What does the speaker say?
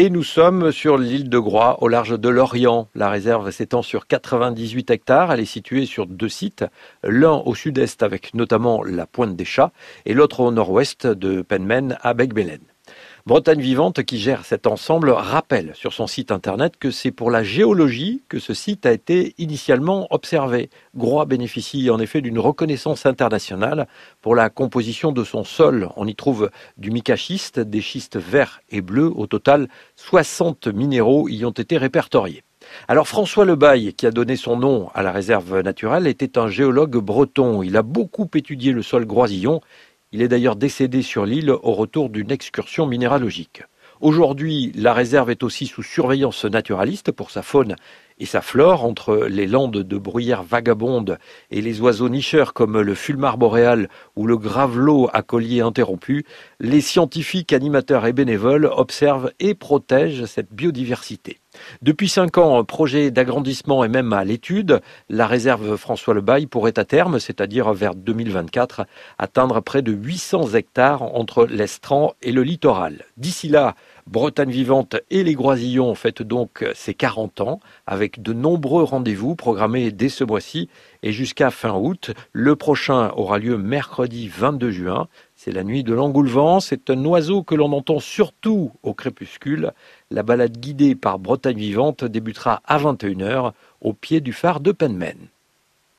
Et nous sommes sur l'île de Groix, au large de l'Orient. La réserve s'étend sur 98 hectares. Elle est située sur deux sites, l'un au sud-est avec notamment la Pointe des Chats et l'autre au nord-ouest de Penmen à Begbelen. Bretagne Vivante, qui gère cet ensemble, rappelle sur son site internet que c'est pour la géologie que ce site a été initialement observé. Groix bénéficie en effet d'une reconnaissance internationale pour la composition de son sol. On y trouve du mica-schiste, des schistes verts et bleus. Au total, 60 minéraux y ont été répertoriés. Alors François Lebaille, qui a donné son nom à la réserve naturelle, était un géologue breton. Il a beaucoup étudié le sol groisillon il est d'ailleurs décédé sur l'île au retour d'une excursion minéralogique. Aujourd'hui, la réserve est aussi sous surveillance naturaliste pour sa faune et sa flore entre les landes de bruyères vagabondes et les oiseaux nicheurs comme le fulmar boréal ou le gravelot à collier interrompu, les scientifiques, animateurs et bénévoles observent et protègent cette biodiversité. Depuis cinq ans, projet d'agrandissement est même à l'étude. La réserve François Lebaille pourrait à terme, c'est-à-dire vers 2024, atteindre près de 800 hectares entre l'estran et le littoral. D'ici là, Bretagne vivante et les Groisillons fêtent donc ses 40 ans avec de nombreux rendez-vous programmés dès ce mois-ci et jusqu'à fin août. Le prochain aura lieu mercredi 22 juin. C'est la nuit de l'engoulevent. C'est un oiseau que l'on entend surtout au crépuscule. La balade guidée par Bretagne vivante débutera à 21h au pied du phare de Penmen.